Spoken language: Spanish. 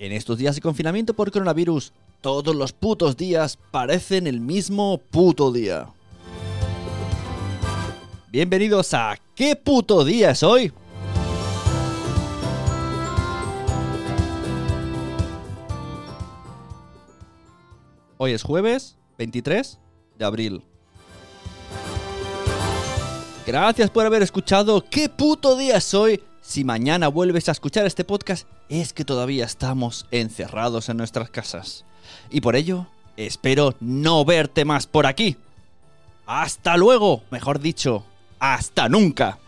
En estos días de confinamiento por coronavirus, todos los putos días parecen el mismo puto día. Bienvenidos a ¿Qué puto día es hoy? Hoy es jueves 23 de abril. Gracias por haber escuchado ¿Qué puto día es hoy? Si mañana vuelves a escuchar este podcast es que todavía estamos encerrados en nuestras casas. Y por ello, espero no verte más por aquí. Hasta luego, mejor dicho, hasta nunca.